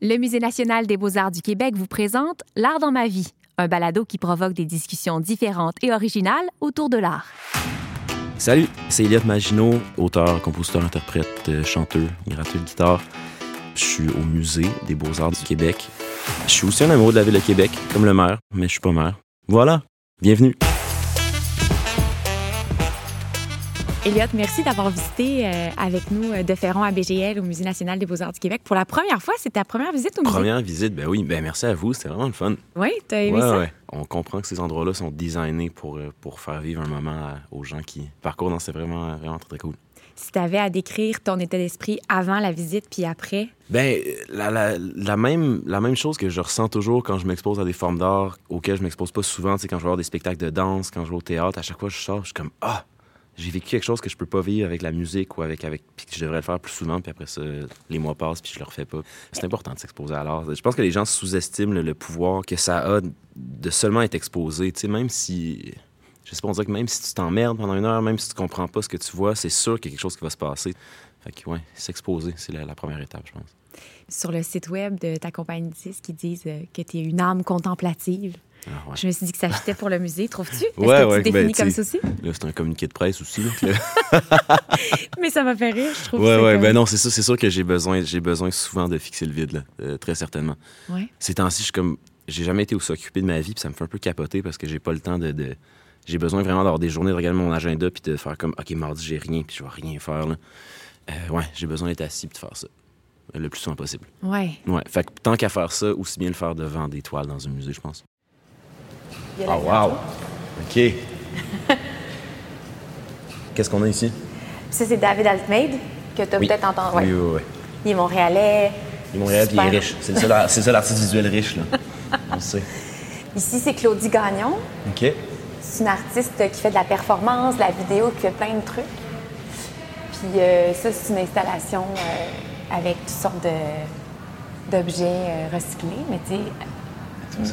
Le Musée national des beaux-arts du Québec vous présente L'art dans ma vie, un balado qui provoque des discussions différentes et originales autour de l'art. Salut, c'est Eliott Maginot, auteur, compositeur, interprète, euh, chanteur, gratteur de guitare. Je suis au Musée des beaux-arts du Québec. Je suis aussi un amoureux de la ville de Québec, comme le maire, mais je suis pas maire. Voilà, bienvenue. Elliot, merci d'avoir visité euh, avec nous euh, de Ferron à BGL au Musée national des beaux-arts du Québec. Pour la première fois, c'est ta première visite au musée? Première visite, ben oui, ben merci à vous, c'était vraiment le fun. Oui, t'as aimé ça? Ouais. On comprend que ces endroits-là sont designés pour, euh, pour faire vivre un moment à- aux gens qui parcourent. Non, c'est vraiment, vraiment très, très cool. Si t'avais à décrire ton état d'esprit avant la visite puis après, Ben, la, la- la même, la même chose que je ressens toujours quand je m'expose à des formes d'art auxquelles je m'expose pas souvent, tu sais, quand je vais voir des spectacles de danse, quand je vais au théâtre, à chaque fois que je sors, je suis comme Ah, j'ai vécu quelque chose que je peux pas vivre avec la musique ou avec. avec puis que je devrais le faire plus souvent, puis après ça, les mois passent, puis je le refais pas. C'est important de s'exposer à l'art. Je pense que les gens sous-estiment le, pouvoir que ça a de seulement être exposé, tu sais, même si. Je sais pas, on dirait que même si tu t'emmerdes pendant une heure, même si tu comprends pas ce que tu vois, c'est sûr qu'il y a quelque chose qui va se passer. Fait que, ouais, s'exposer, c'est la- première étape, je pense. sur le site web de ta compagnie de disques, ils disent euh, que t'es une âme contemplative. Ah, ouais. Je me suis dit que ça fitait pour le musée, trouves-tu? Est-ce Ouais, que ouais, tu te définis ben, comme ça aussi? Là, c'est un communiqué de presse aussi. là, Mais ça m'a fait rire, je trouve. ouais, ouais, comme- ben non, c'est ça. C'est sûr que j'ai besoin, j'ai besoin souvent de fixer le vide, là, euh, très certainement. Ouais. Ces temps-ci, je suis comme, j'ai jamais été aussi occupé de ma vie, puis ça me fait un peu capoter parce que j'ai pas le temps de. de- J'ai besoin vraiment d'avoir des journées de regarder mon agenda puis de faire comme, ok, mardi j'ai rien, puis je vais rien faire là. Euh, ouais, j'ai besoin d'être assis puis de faire ça le plus souvent possible. Ouais. Ouais, fait que tant qu'à faire ça, aussi bien le faire devant des toiles dans un musée, je pense. Il y a la Oh, wow! OK. Qu'est-ce qu'on a ici? Ça, c'est David Altmaid, que tu as Oui. peut-être entendu. Ouais. Oui, oui, oui. Il est montréalais. Il est Montréal, puis il est riche. C'est le seul, c'est artiste visuel riche, là. On le sait. Ici, c'est Claudie Gagnon. OK. C'est une artiste qui fait de la performance, de la vidéo, qui fait plein de trucs. Puis euh, ça, c'est une installation euh, avec toutes sortes de- d'objets euh, recyclés, mais tu sais,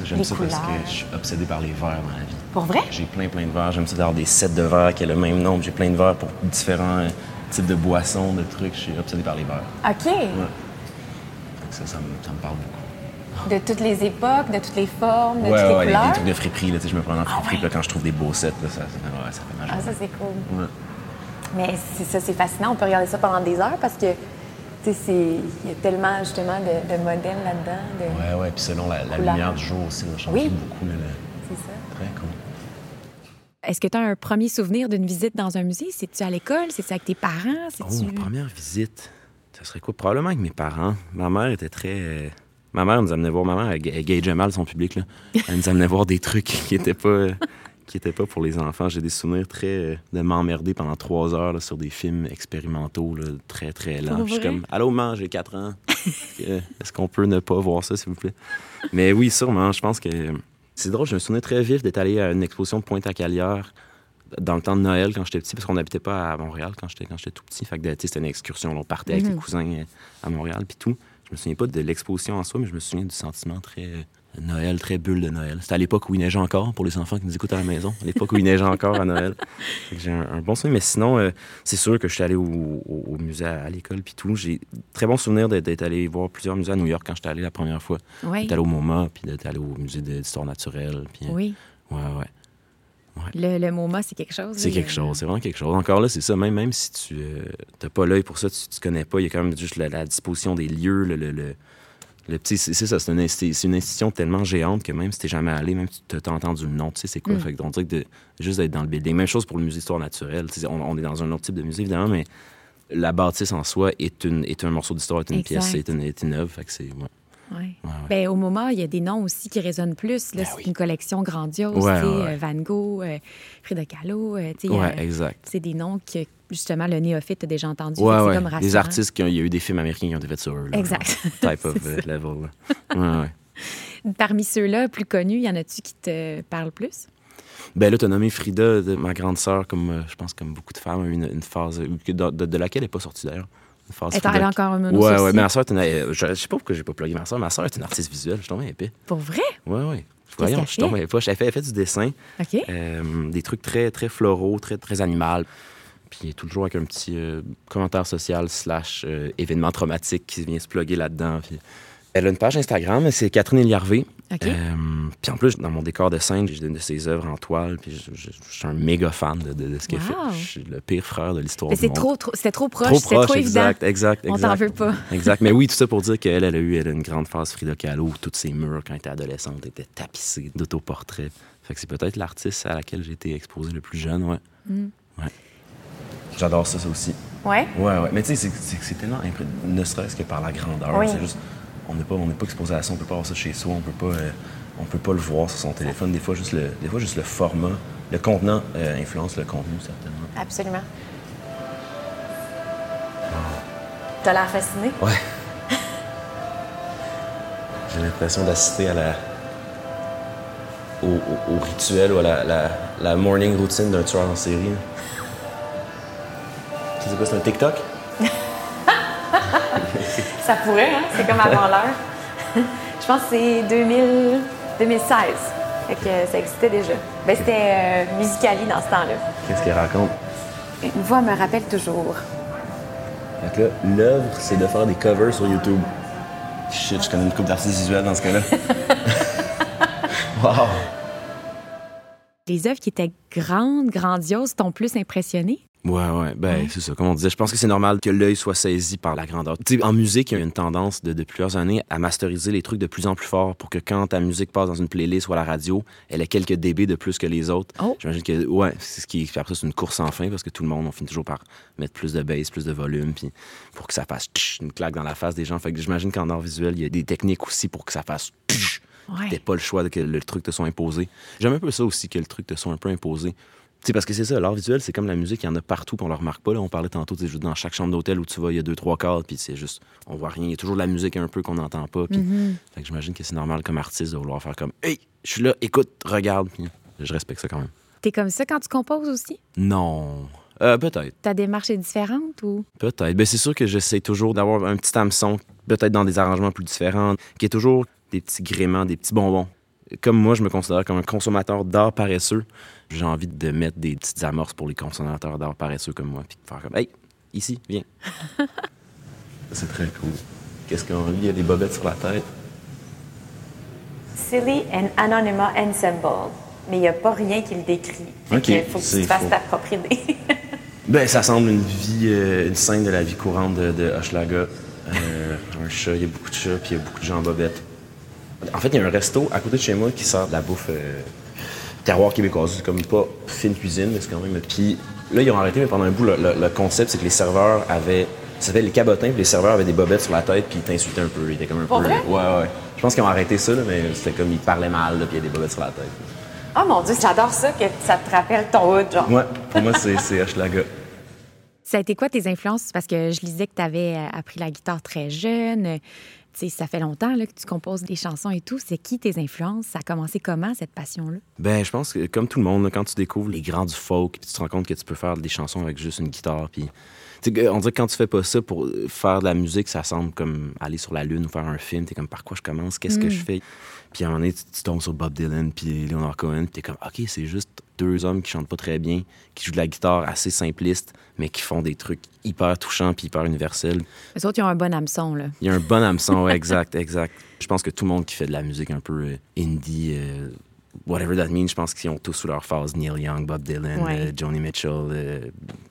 J'aime ça parce couleurs. que je suis obsédé par les verres dans la vie. pour vrai? J'ai plein, plein de verres. J'aime ça d'avoir des sets de verres qui ont le même nombre. J'ai plein de verres pour différents euh, types de boissons, de trucs. Je suis obsédé par les verres. OK. Ça, ça me, ça me parle beaucoup. De toutes les époques, de toutes les formes, de Ouais, toutes les ouais, des, couleurs? des trucs de friperie. Là, je me prends dans friperie. Ah puis ouais? là, quand je trouve des beaux sets, là, ça, ça, fait- ça fait ma Ah, ça, c'est cool. Mais c'est ça, c'est fascinant. On peut regarder ça pendant des heures parce que, il y a tellement, justement, de, de modèles là-dedans. de- Ouais, ouais. Puis selon la, lumière du jour aussi, ça change Oui. beaucoup. C'est ça. Très cool. Est-ce que tu as un premier souvenir d'une visite dans un musée? C'est-tu à l'école? C'est-tu avec tes parents? Oh, ma première visite, ça serait quoi? Probablement avec mes parents. Ma mère était très... Ma mère nous amenait voir... Ma mère, elle, elle gageait mal son public, là. Elle nous amenait voir des trucs qui étaient pas... qui étaient pas pour les enfants. J'ai des souvenirs très... euh, de m'emmerder pendant trois heures là, sur des films expérimentaux, là, très, très lents. Je suis comme, allô, maman, j'ai quatre ans. Euh, Est-ce qu'on peut ne pas voir ça, s'il vous plaît? Mais oui, sûrement. Je pense que... C'est drôle, je me souviens très vif d'être allé à une exposition de Pointe-à-Calière dans le temps de Noël quand j'étais petit, parce qu'on n'habitait pas à Montréal quand j'étais quand j'étais tout petit. Fait que c'était une excursion. là, On partait avec les Mhm. cousins euh, à Montréal puis tout. Je me souviens pas de l'exposition en soi, mais je me souviens du sentiment très Noël, très bulle de Noël. C'était à l'époque où il neigeait encore pour les enfants qui nous écoutent à la maison. À l'époque où il neigeait encore à Noël. J'ai un, un bon souvenir. Mais sinon, euh, c'est sûr que je suis allé au, au- au musée à, à l'école puis tout. J'ai très bon souvenir d'être allé voir plusieurs musées à New York quand j'étais allé la première fois. Oui. D'être allé au MoMA puis d'être allé au musée d'histoire naturelle. Puis, euh, Oui. Ouais, ouais. Le, le MoMA, c'est quelque chose. C'est là, quelque chose, c'est vraiment quelque chose. Encore là, c'est ça, même, même si tu n'as pas l'œil pour ça, tu, tu connais pas, il y a quand même juste la, la disposition des lieux, le, le. C'est c'est ça, c'est une, institution tellement géante que même si t'es jamais allé, même si tu as entendu le nom, tu sais c'est quoi? Mm. Fait que on dirait que de, juste d'être dans le building. Même chose pour le musée d'histoire naturelle. On, on est dans un autre type de musée, évidemment, mais la bâtisse en soi est, une, est un morceau d'histoire, est une Exact. pièce, est une, est une œuvre. Fait que c'est. Ouais, Ouais. ouais, ouais. Ben, au MoMA, il y a des noms aussi qui résonnent plus. Là, Ben c'est oui. une collection grandiose. Tu euh, Van Gogh, euh, Frida Kahlo. euh, tu exact. c'est des noms que, justement, le néophyte a déjà entendu. C'est comme. Des artistes, qui ont- il y a eu des films américains qui ont été faits sur eux. là, Exact. Type of euh, level. Parmi ceux-là, plus connus, y en a-tu qui te parlent plus? Ben là, t'as nommé Frida, ma grande sœur, comme euh, je pense comme beaucoup de femmes, une, une phase euh, de- de laquelle elle n'est pas sortie d'ailleurs. Elle est encore un mono Ouais, ouais, ma est une- euh, je, sais pas pourquoi j'ai pas plugué ma sœur. Ma sœur est une artiste visuelle, je suis épais. Pour vrai? Ouais, ouais. Voyons, je tombé épais. Elle fait, elle fait du dessin, OK. euh, des trucs très, très floraux, très, très animal. Puis toujours avec un petit euh, commentaire social slash euh, événement traumatique qui vient se plugger là-dedans. Puis Elle a une page Instagram, c'est Catherine Eliarvé. Euh, puis en plus, dans mon décor de scène, j'ai une de ses œuvres en toile. Puis je, je- je suis un méga fan de, de- de ce qu'elle fait. Je suis le pire frère de l'histoire Mais c'est monde. trop, trop, c'était trop proche, Trop c'était proche, trop évident. exact, exact, On exact. t'en veut pas. Exact. Mais oui, tout ça pour dire qu'elle, elle a eu elle a une grande phase Frida Kahlo où toutes ses murs, quand elle était adolescente, étaient tapissés d'autoportraits. Fait que c'est peut-être l'artiste à laquelle j'ai été exposé le plus jeune, ouais. Mm. Ouais. J'adore ça, ça aussi. Ouais? Ouais, ouais. Mais tu sais, c'est- c'est c'est tellement impré- ne serait-ce que par la grandeur. Oui. C'est juste, on n'est pas, on pas exposé à ça, on peut pas avoir ça chez soi, on peut pas, euh, on peut pas le voir sur son téléphone. Des fois, juste le, des fois, juste le format, le contenant euh, influence le contenu certainement. Absolument. T'as l'air fasciné? Ouais. J'ai l'impression d'assister à la. Au, au- au rituel ou à la, la, la morning routine d'un tueur en série. Tu sais quoi, c'est un TikTok? Ça pourrait, hein? C'est comme avant l'heure. Je pense que c'est 2000... 2016. Fait que ça existait déjà. Ben, c'était euh, Musicali dans ce temps-là. Qu'est-ce qu'elle raconte? Une voix me rappelle toujours. Fait que là, l'œuvre, c'est de faire des covers sur YouTube. Shit, je connais une coupe d'artistes visuels dans ce cas-là. wow! Les œuvres qui étaient grandes, grandioses, t'ont plus impressionné? Ouais, ouais, ben c'est ça. Comme on disait, je pense que c'est normal que l'œil soit saisi par la grandeur. Tu sais, en musique, il y a une tendance de, de plusieurs années à masteriser les trucs de plus en plus fort pour que quand ta musique passe dans une playlist ou à la radio, elle ait quelques dB de plus que les autres. Oh. J'imagine que, ouais, c'est ce qui. Après, c'est une course sans fin parce que tout le monde, on finit toujours par mettre plus de bass, plus de volume, puis pour que ça fasse tch, une claque dans la face des gens. Fait que j'imagine qu'en art visuel, il y a des techniques aussi pour que ça fasse tch, Ouais. T'as pas le choix de que le truc te soit imposé. J'aime un peu ça aussi, que le truc te soit un peu imposé. Sais, parce que c'est ça, l'art visuel, c'est comme la musique, il y en a partout, puis on le remarque pas. Là. On parlait tantôt, juste dans chaque chambre d'hôtel où tu vas, il y a deux, trois cadres, puis c'est juste, on voit rien. Il y a toujours de la musique un peu qu'on n'entend pas. Puis, Fait que j'imagine que c'est normal comme artiste de vouloir faire comme, hey, je suis là, écoute, regarde. Puis je respecte ça quand même. T'es comme ça quand tu composes aussi? Non. Euh, peut-être. Ta démarche est différente ou? Peut-être. Ben, c'est sûr que j'essaie toujours d'avoir un petit hameçon, peut-être dans des arrangements plus différents, qui est toujours des petits gréments, des petits bonbons. Comme moi, je me considère comme un consommateur d'art paresseux. J'ai envie de mettre des petites amorces pour les consommateurs d'art paresseux comme moi, puis de faire comme, hey, ici, viens. c'est très cool. Qu'est-ce qu'on lit? Il y a des bobettes sur la tête. Silly and Anonymous Ensemble. Mais il n'y a pas rien qui le décrit. Ok, que faut que tu te fasses ta propre idée. Ben, ça semble une vie, euh, une scène de la vie courante de, de Hochelaga. Euh, un chat, il y a beaucoup de chats, puis il y a beaucoup de gens en bobette. En fait, il y a un resto à côté de chez moi qui sert de la bouffe euh, terroir québécoise. C'est comme pas fine cuisine, mais c'est quand même. Puis là, ils ont arrêté, mais pendant un bout, le, le- le concept, c'est que les serveurs avaient. Ça s'appelait les cabotins, puis les serveurs avaient des bobettes sur la tête, puis ils t'insultaient un peu. Ils étaient comme un Pour peu. vrai? Ouais, ouais. Je pense qu'ils ont arrêté ça, là, mais c'était comme ils parlaient mal, là, puis il y a des bobettes sur la tête. oh mon Dieu, j'adore ça que ça te rappelle ton hood, genre. Ouais, pour moi, c'est c'est Hochelaga. Ça a été quoi tes influences? Parce que je lisais que tu avais appris la guitare très jeune. Euh, Tu sais, ça fait longtemps que tu composes des chansons et tout. C'est qui tes influences? Ça a commencé comment, cette passion-là? Ben, je pense que comme tout le monde, quand tu découvres les grands du folk, puis tu te rends compte que tu peux faire des chansons avec juste une guitare, on dirait que quand tu fais pas ça pour faire de la musique, ça semble comme aller sur la lune ou faire un film. T'es comme par quoi je commence, qu'est-ce que je fais? Puis à un moment donné, tu, tu tombes sur Bob Dylan puis Leonard Cohen, puis t'es comme ok, c'est juste deux hommes qui chantent pas très bien, qui jouent de la guitare assez simpliste, mais qui font des trucs hyper touchants puis hyper universels. Les autres, ils ont un bon hameçon, là. Il y a un bon hameçon, ouais, exact, exact. Je pense que tout le monde qui fait de la musique un peu euh, indie, euh, whatever that means, je pense qu'ils ont tous sous leur phase Neil Young, Bob Dylan, Ouais. euh, Joni Mitchell. euh,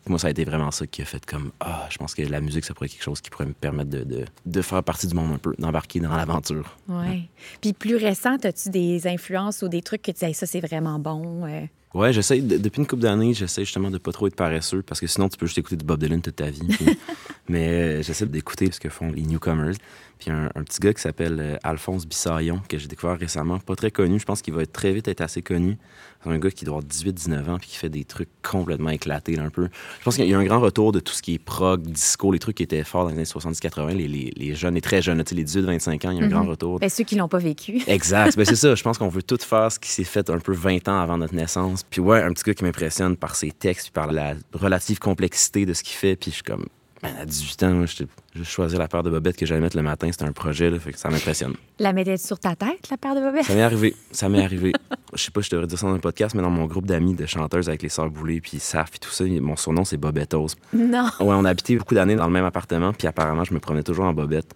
moi, ça a été vraiment ça qui a fait comme Ah, je pense que la musique, ça pourrait être quelque chose qui pourrait me permettre de, de, de faire partie du monde un peu, d'embarquer dans l'aventure. Oui. Puis plus récent, as-tu des influences ou des trucs que tu dis, Hey, ça, c'est vraiment bon? euh? Ouais, j'essaie, de- depuis une couple d'années, j'essaie justement de pas trop être paresseux parce que sinon, tu peux juste écouter du Bob Dylan toute ta vie. puis- mais euh, j'essaie d'écouter ce que font les newcomers. Puis un, un petit gars qui s'appelle euh, Alphonse Bissaillon, que j'ai découvert récemment, pas très connu, je pense qu'il va être très vite être assez connu. C'est un gars qui doit avoir 18-19 ans puis qui fait des trucs complètement éclatés là, un peu. Je pense qu'il y a un grand retour de tout ce qui est prog, disco, les trucs qui étaient forts dans les années 70-80, les, les, les jeunes et très jeunes, tu sais, les 18-25 ans, il y a un grand retour. Ben, ceux qui l'ont pas vécu. Exact. Ben, c'est ça. Je pense qu'on veut tout faire ce qui s'est fait un peu 20 ans avant notre naissance. Puis ouais, un petit gars qui m'impressionne par ses textes, puis par la relative complexité de ce qu'il fait. Puis je suis comme, man, à 18 ans, moi, j'étais- j'ai choisi la paire de bobettes que j'allais mettre le matin. C'était un projet, là, fait que ça m'impressionne. La mettais sur ta tête, la paire de bobettes? Ça m'est arrivé. Ça m'est arrivé. Je sais pas, je devrais dire ça dans un podcast, mais dans mon groupe d'amis de chanteuses avec les sœurs Boulay, puis Saf, puis tout ça, mon surnom, c'est Bobettos. Non. Ouais, on a habité beaucoup d'années dans le même appartement, puis apparemment, je me promenais toujours en bobette.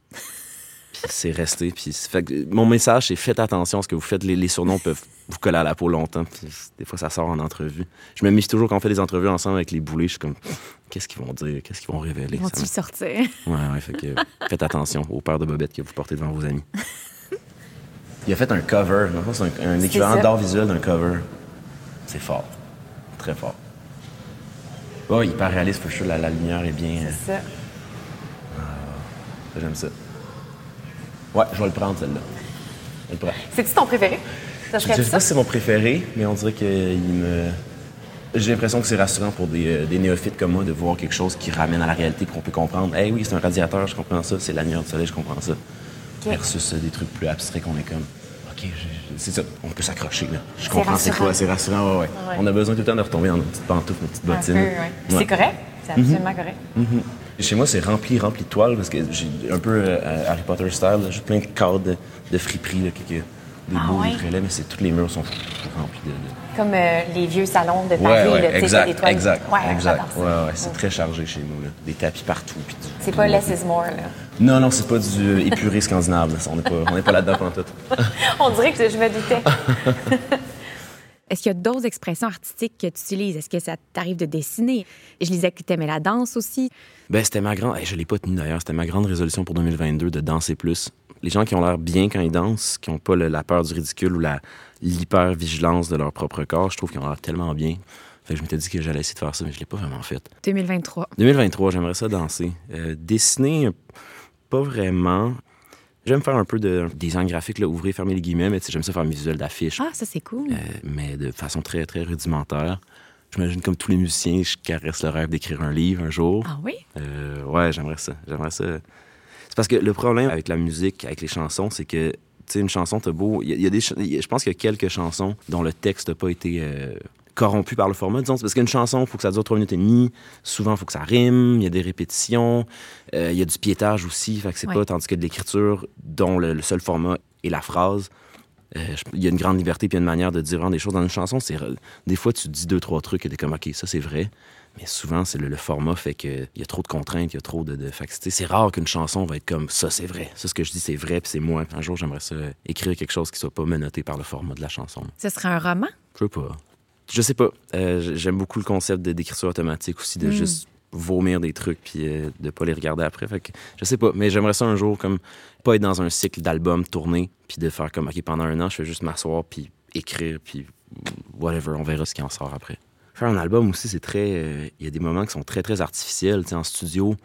Puis c'est resté. Puis fait que mon message, c'est faites attention à ce que vous faites. Les, les surnoms peuvent vous coller à la peau longtemps. Puis des fois, ça sort en entrevue. Je me mise toujours quand on fait des entrevues ensemble avec les boulets. Je suis comme, qu'est-ce qu'ils vont dire? Qu'est-ce qu'ils vont révéler? Vont-tu sortir? Ouais, ouais. Fait que faites attention aux paires de bobettes que vous portez devant vos amis. Il a fait un cover. C'est un, un équivalent d'art visuel d'un cover. C'est fort. Très fort. Oh, hyper réaliste, for sure. La, la lumière est bien. C'est ça. J'aime ça. Ouais, je vais le prendre, celle-là. Je le. C'est-tu ton préféré? Ça Je ne sais pas si c'est mon préféré, mais on dirait qu'il me. J'ai l'impression que c'est rassurant pour des, euh, des néophytes comme moi de voir quelque chose qui ramène à la réalité qu'on peut comprendre. Eh oui, c'est un radiateur, je comprends ça. C'est la lumière du soleil, je comprends ça. Versus euh, des trucs plus abstraits qu'on est comme. OK, c'est ça. On peut s'accrocher, là. Je comprends c'est quoi, c'est rassurant, ouais, ouais. Ouais. On a besoin tout le temps de retomber dans nos petites pantoufles, nos petites bottines. ouais. Ouais. C'est correct? C'est absolument correct. Chez moi, c'est rempli, rempli de toiles parce que j'ai un peu euh, Harry Potter style. J'ai plein de cadres de, de friperie, là, des Ah beaux ouais? livrets, mais c'est tous les murs sont remplis de. de- Comme euh, les vieux salons de Paris, Ouais, ouais, exact, des toiles. exact, Ouais, exact. Ouais, ouais, c'est très chargé chez nous, là. Des tapis partout. puis du- C'est pas less is more, là. Non, non, c'est pas du épuré scandinave. là. On n'est pas, on n'est pas là-dedans pendant tout. On dirait que je me doutais. Est-ce qu'il y a d'autres expressions artistiques que tu utilises? Est-ce que ça t'arrive de dessiner? Je lisais que tu aimais la danse aussi. Ben, c'était ma grande. hey, je l'ai pas tenu d'ailleurs. C'était ma grande résolution pour 2022 de danser plus. Les gens qui ont l'air bien quand ils dansent, qui n'ont pas le- la peur du ridicule ou la l'hyper-vigilance de leur propre corps, je trouve qu'ils ont l'air tellement bien. Fait que je m'étais dit que j'allais essayer de faire ça, mais je l'ai pas vraiment fait. 2023. 2023, j'aimerais ça danser. Euh, dessiner, pas vraiment. J'aime faire un peu de design graphique, là, ouvrir, fermer les guillemets, mais j'aime ça faire mes visuels d'affiches, Ah, ça, c'est cool. euh, mais de façon très, très rudimentaire. J'imagine, comme tous les musiciens, je caresse le rêve d'écrire un livre un jour. Ah oui? Euh, ouais, j'aimerais ça. J'aimerais ça. C'est parce que le problème avec la musique, avec les chansons, c'est que, tu sais, une chanson, t'as beau. Il y, a- il y a des. ch- il y a- Je pense qu'il y a quelques chansons dont le texte n'a pas été. euh, corrompu par le format, disons, C'est parce qu'une chanson, il faut que ça dure trois minutes et demie. Souvent, il faut que ça rime, il y a des répétitions, euh, il y a du piétage aussi, fait que c'est Ouais. pas, tandis que de l'écriture, dont le, le seul format est la phrase, euh, je- il y a une grande liberté puis une manière de dire des choses dans une chanson. C'est des fois tu dis deux trois trucs et t'es comme ok ça c'est vrai, mais souvent c'est le, le format fait que il y a trop de contraintes, il y a trop de, de fait que, c'est rare qu'une chanson va être comme ça c'est vrai, ça ce que je dis c'est vrai puis c'est moi. Un jour j'aimerais ça euh, écrire quelque chose qui soit pas menotté par le format de la chanson. Ce serait un roman? Je sais pas. Je sais pas. Euh, J'aime beaucoup le concept d'écriture automatique aussi, de juste vomir des trucs puis euh, de pas les regarder après. Fait que je sais pas, mais j'aimerais ça un jour comme pas être dans un cycle d'albums tournés puis de faire comme OK pendant un an, je fais juste m'asseoir puis écrire puis whatever, on verra ce qui en sort après. Faire un album aussi, c'est très euh, il y a des moments qui sont très très artificiels, tu sais en studio.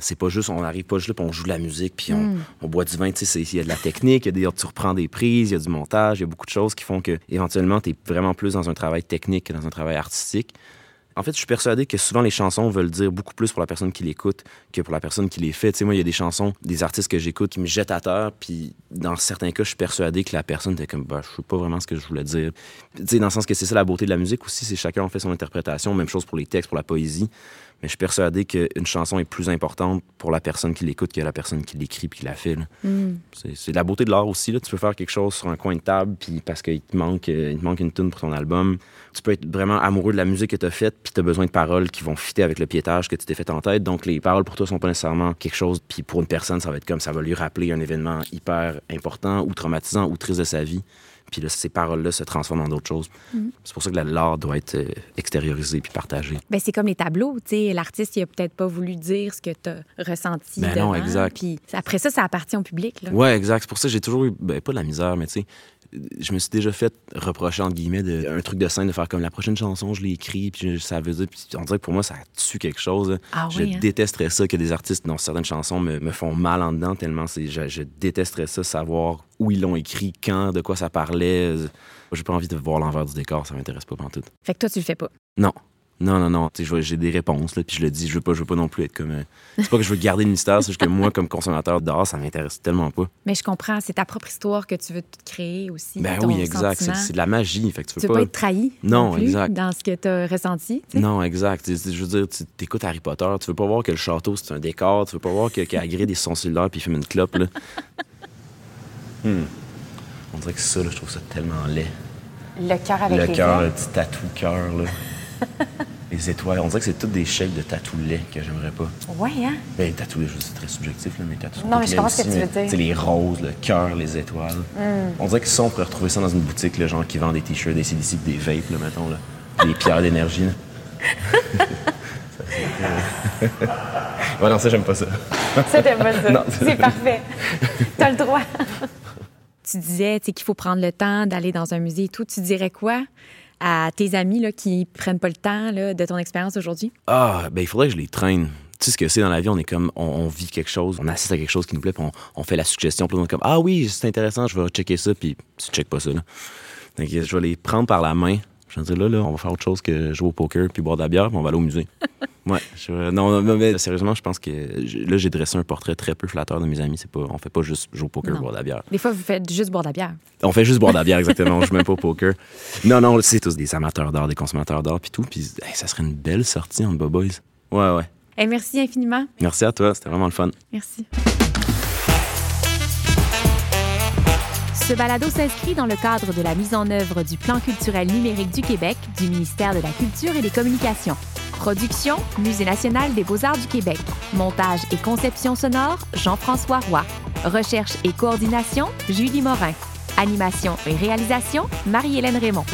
C'est pas juste, on arrive pas juste là, puis on joue de la musique, puis on, on boit du vin. Tu sais, il y a de la technique, il y a des, tu reprends des prises, il y a du montage, il y a beaucoup de choses qui font que, éventuellement, tu es vraiment plus dans un travail technique que dans un travail artistique. En fait, je suis persuadé que souvent les chansons veulent dire beaucoup plus pour la personne qui l'écoute que pour la personne qui les fait. Tu sais, moi, il y a des chansons, des artistes que j'écoute qui me jettent à terre, puis dans certains cas, je suis persuadé que la personne était comme, bah, je sais pas vraiment ce que je voulais dire. Tu sais, dans le sens que c'est ça la beauté de la musique aussi, c'est chacun en fait son interprétation, même chose pour les textes, pour la poésie. Mais je suis persuadé qu'une chanson est plus importante pour la personne qui l'écoute que la personne qui l'écrit puis qui la fait. là. C'est la beauté de l'art aussi. Là. Tu peux faire quelque chose sur un coin de table, puis parce qu'il te manque, euh, il te manque une tune pour ton album. Tu peux être vraiment amoureux de la musique que tu as faite, puis tu as besoin de paroles qui vont fitter avec le piétage que tu t'es fait en tête. Donc les paroles pour toi sont pas nécessairement quelque chose, puis pour une personne, ça va être comme ça va lui rappeler un événement hyper important ou traumatisant ou triste de sa vie. Puis là, ces paroles-là se transforment en d'autres choses. C'est pour ça que la- l'art doit être euh, extériorisé puis partagé. Ben, c'est comme les tableaux, tu sais. L'artiste, il a peut-être pas voulu dire ce que tu as ressenti. Ben non, exact. Puis après ça, ça appartient au public. Ouais, exact. C'est pour ça que j'ai toujours eu, ben, pas de la misère, mais tu sais, je me suis déjà fait reprocher, entre guillemets, de, un truc de scène, de faire comme la prochaine chanson, je l'ai écrit, puis ça veut dire, puis on dirait que pour moi, ça tue quelque chose. là. Ah je hein? détesterais ça que des artistes, dont certaines chansons me, me font mal en dedans, tellement c'est, je, je détesterais ça, savoir où ils l'ont écrit, quand, de quoi ça parlait. J'ai pas envie de voir l'envers du décor, ça m'intéresse pas tout. Fait que toi, tu le fais pas? Non. Non, non, non. J'ai des réponses, là, puis je le dis. Je veux pas, je veux pas non plus être comme. euh, C'est pas que je veux garder le mystère, c'est juste que moi, comme consommateur d'art, ça m'intéresse tellement pas. Mais je comprends, c'est ta propre histoire que tu veux te créer aussi. Ben ton oui, exact. C'est de la magie. Fait que tu Tu peux veux pas. pas être trahi Non, plus exact. dans ce que tu as ressenti. Non, exact. Je veux dire, tu écoutes Harry Potter, tu veux pas voir que le château, c'est un décor, tu veux pas voir que qu'Hagrid est sur son cellulaire puis il fume une clope, là. Hmm. On dirait que ça, là, je trouve ça tellement laid. Le cœur avec le les cœur, le petit tatou cœur, là. Les étoiles, on dirait que c'est toutes des shapes de tatou-lait que j'aimerais pas. Ouais, hein? Ben, tatou-lait, c'est très subjectif, là, mais tatou Non, mais je ce que tu veux dire. sais, les roses, le cœur, les étoiles. On dirait que ça, on pourrait retrouver ça dans une boutique, là, genre qui vend des t-shirts, des CDC, des vapes, là, mettons, là. Des pierres d'énergie, là. Ça, c'est- ouais, non, ça, j'aime pas ça. Ça, t'aimes pas ça. Non. C'est parfait. T'as le droit. Tu disais qu'il faut prendre le temps d'aller dans un musée et tout. Tu dirais quoi à tes amis là, qui prennent pas le temps de ton expérience aujourd'hui? Ah, ben il faudrait que je les traîne. Tu sais ce que c'est dans la vie, on est comme, on, vit quelque chose, on assiste à quelque chose qui nous plaît, puis on, fait la suggestion, puis on est comme, ah oui, c'est intéressant, je vais checker ça, puis tu checkes pas ça. Donc, je vais les prendre par la main. Je là, là, on va faire autre chose que jouer au poker, puis boire de la bière, puis on va aller au musée. ouais. je- non, non, mais sérieusement, je pense que là, j'ai dressé un portrait très peu flatteur de mes amis. C'est pas, on fait pas juste jouer au poker, Non. boire de la bière. Des fois, vous faites juste boire de la bière. On fait juste boire de la bière, exactement. On joue même pas au poker. Non, non, c'est tous des amateurs d'art, des consommateurs d'art, puis tout. Puis hey, ça serait une belle sortie entre Boboys. Ouais, ouais. Merci infiniment. Merci à toi, c'était vraiment le fun. Merci. Ce balado s'inscrit dans le cadre de la mise en œuvre du Plan culturel numérique du Québec du ministère de la Culture et des Communications. Production, Musée national des beaux-arts du Québec. Montage et conception sonore, Jean-François Roy. Recherche et coordination, Julie Morin. Animation et réalisation, Marie-Hélène Raymond.